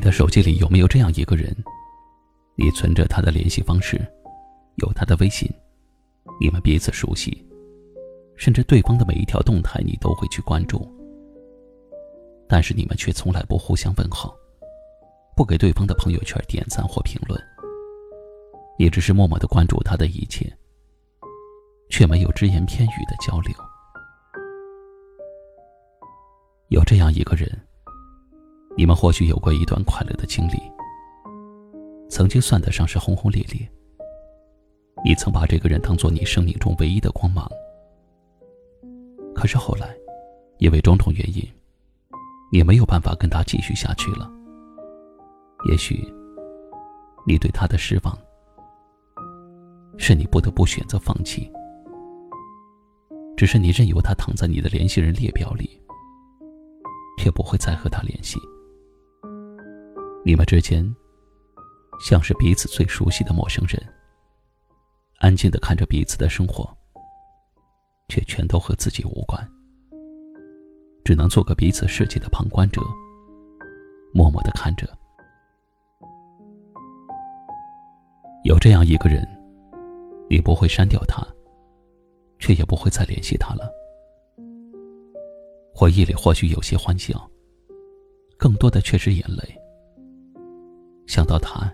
你的手机里有没有这样一个人？你存着他的联系方式，有他的微信，你们彼此熟悉，甚至对方的每一条动态你都会去关注。但是你们却从来不互相问候，不给对方的朋友圈点赞或评论，也只是默默的关注他的一切，却没有只言片语的交流。有这样一个人。你们或许有过一段快乐的经历，曾经算得上是轰轰烈烈。你曾把这个人当做你生命中唯一的光芒，可是后来，因为种种原因，你没有办法跟他继续下去了。也许，你对他的失望，是你不得不选择放弃。只是你任由他躺在你的联系人列表里，却不会再和他联系。你们之间像是彼此最熟悉的陌生人，安静的看着彼此的生活，却全都和自己无关，只能做个彼此世界的旁观者，默默的看着。有这样一个人，你不会删掉他，却也不会再联系他了。回忆里或许有些欢笑，更多的却是眼泪。想到他，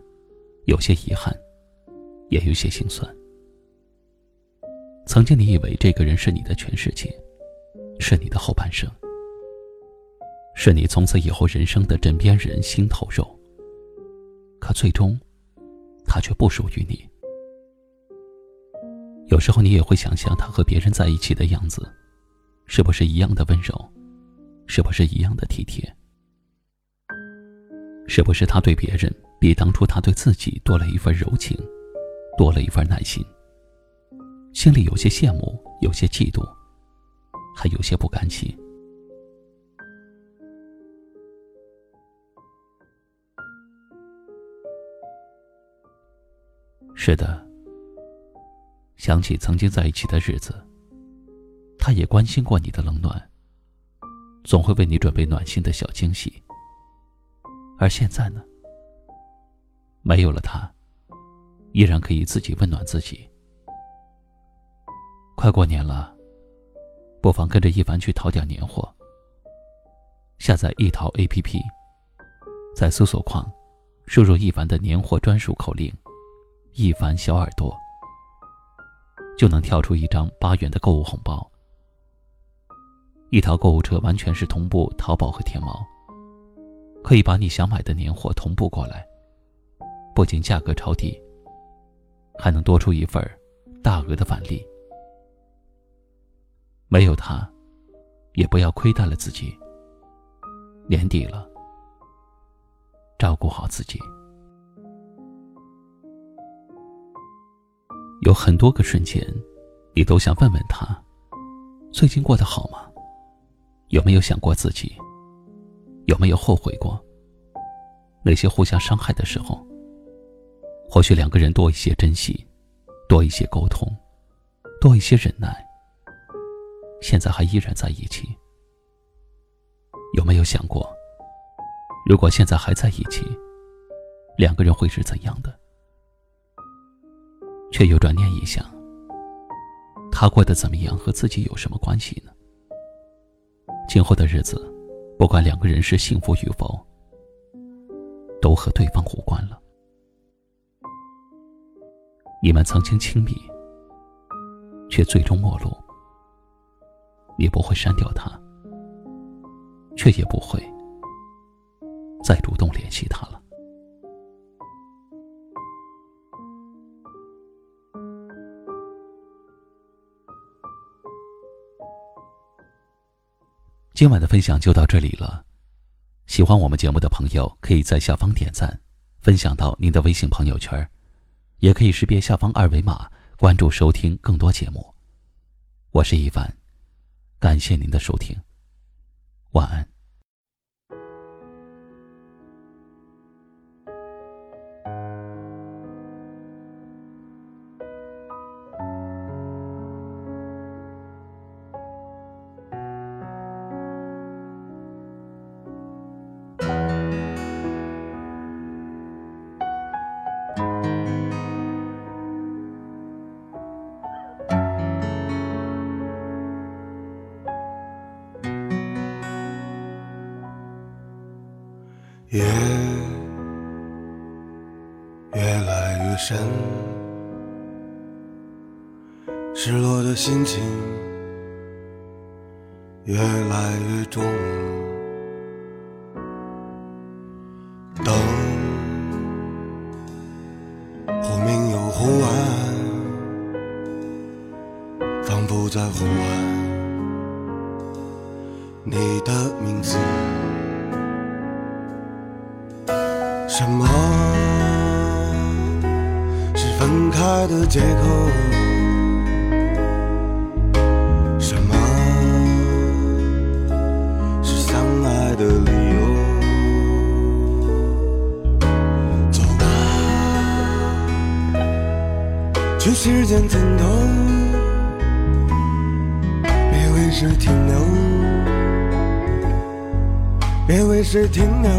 有些遗憾，也有些心酸。曾经你以为这个人是你的全世界，是你的后半生，是你从此以后人生的枕边人、心头肉。可最终，他却不属于你。有时候你也会想象他和别人在一起的样子，是不是一样的温柔，是不是一样的体贴，是不是他对别人？比当初他对自己多了一份柔情，多了一份耐心。心里有些羡慕，有些嫉妒，还有些不甘心。是的，想起曾经在一起的日子，他也关心过你的冷暖，总会为你准备暖心的小惊喜。而现在呢？没有了他，依然可以自己温暖自己。快过年了，不妨跟着一凡去淘点年货。下载一淘 APP，在搜索框输入一凡的年货专属口令“一凡小耳朵”，就能跳出一张八元的购物红包。一淘购物车完全是同步淘宝和天猫，可以把你想买的年货同步过来。不仅价格超低，还能多出一份大额的返利。没有他，也不要亏待了自己。年底了，照顾好自己。有很多个瞬间，你都想问问他，最近过得好吗？有没有想过自己？有没有后悔过？那些互相伤害的时候？或许两个人多一些珍惜，多一些沟通，多一些忍耐，现在还依然在一起。有没有想过，如果现在还在一起，两个人会是怎样的？却又转念一想，他过得怎么样和自己有什么关系呢？今后的日子，不管两个人是幸福与否，都和对方无关了。你们曾经亲密，却最终陌路。你不会删掉他，却也不会再主动联系他了。今晚的分享就到这里了。喜欢我们节目的朋友，可以在下方点赞。分享到您的微信朋友圈，也可以识别下方二维码关注收听更多节目。我是一凡，感谢您的收听，晚安。夜越来越深，失落的心情越来越重。灯忽明又忽暗，仿佛在呼唤你的名字。什么是分开的借口？什么是相爱的理由？走吧，去时间尽头，别为谁停留，别为谁停留。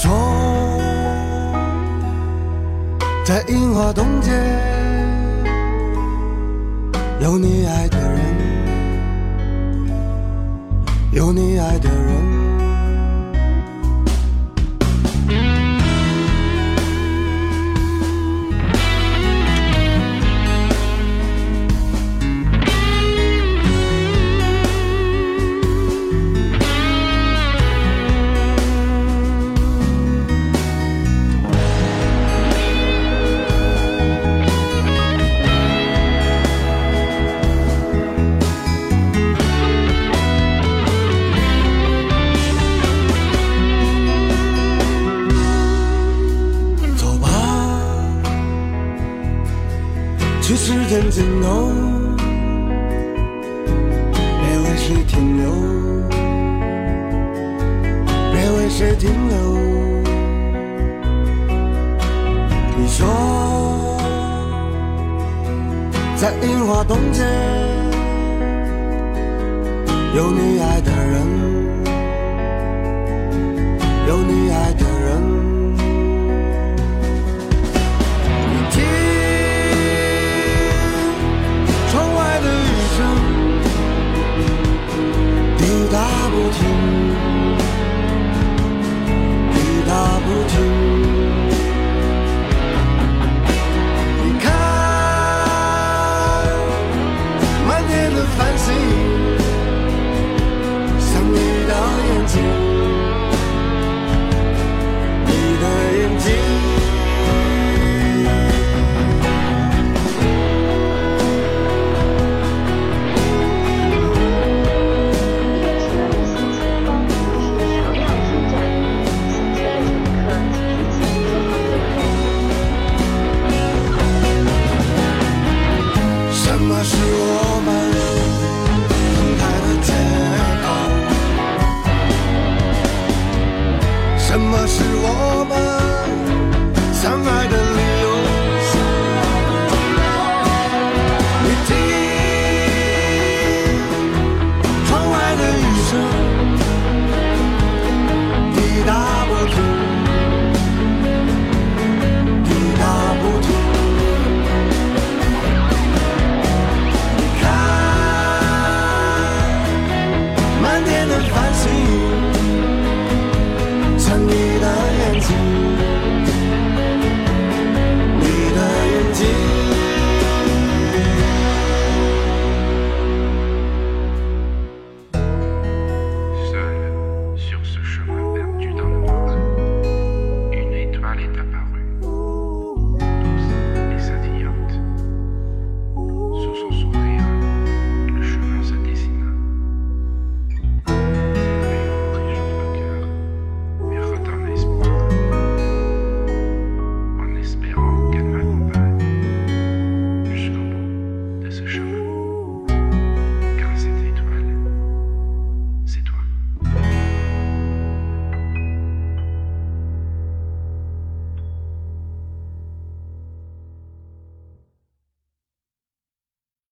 说，在樱花洞街有你爱的人，有你爱的人。天尽头，别为谁停留，别为谁停留。你说，在樱花洞街有你爱的人，有你爱的人。